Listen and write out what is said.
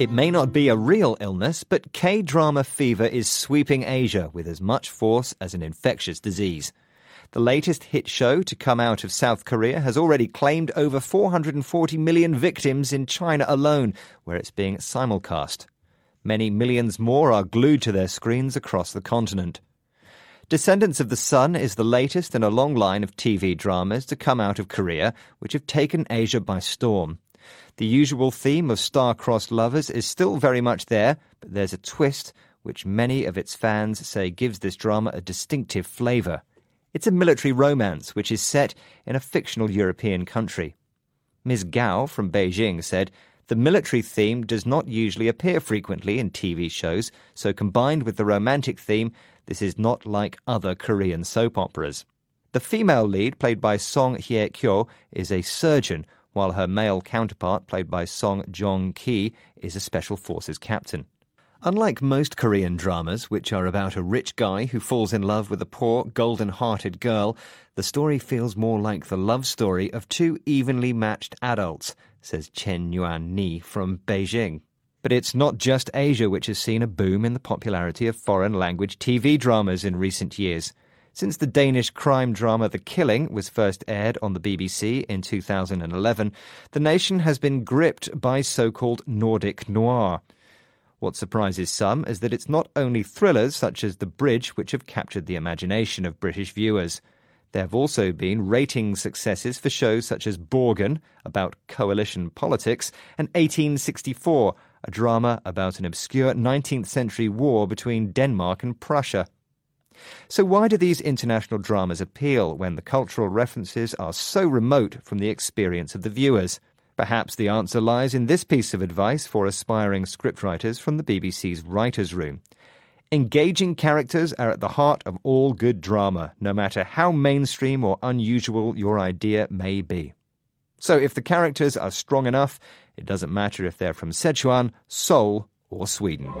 It may not be a real illness, but K drama fever is sweeping Asia with as much force as an infectious disease. The latest hit show to come out of South Korea has already claimed over 440 million victims in China alone, where it's being simulcast. Many millions more are glued to their screens across the continent. Descendants of the Sun is the latest in a long line of TV dramas to come out of Korea, which have taken Asia by storm. The usual theme of star-crossed lovers is still very much there, but there's a twist which many of its fans say gives this drama a distinctive flavour. It's a military romance which is set in a fictional European country. Ms. Gao from Beijing said, the military theme does not usually appear frequently in TV shows, so combined with the romantic theme, this is not like other Korean soap operas. The female lead, played by Song Hye Kyo, is a surgeon while her male counterpart, played by Song Joong Ki, is a special forces captain. Unlike most Korean dramas, which are about a rich guy who falls in love with a poor, golden hearted girl, the story feels more like the love story of two evenly matched adults, says Chen Yuan Ni from Beijing. But it's not just Asia which has seen a boom in the popularity of foreign language TV dramas in recent years. Since the Danish crime drama The Killing was first aired on the BBC in 2011, the nation has been gripped by so called Nordic noir. What surprises some is that it's not only thrillers such as The Bridge which have captured the imagination of British viewers. There have also been rating successes for shows such as Borgen, about coalition politics, and 1864, a drama about an obscure 19th century war between Denmark and Prussia. So, why do these international dramas appeal when the cultural references are so remote from the experience of the viewers? Perhaps the answer lies in this piece of advice for aspiring scriptwriters from the BBC's Writers' Room. Engaging characters are at the heart of all good drama, no matter how mainstream or unusual your idea may be. So, if the characters are strong enough, it doesn't matter if they're from Sichuan, Seoul, or Sweden.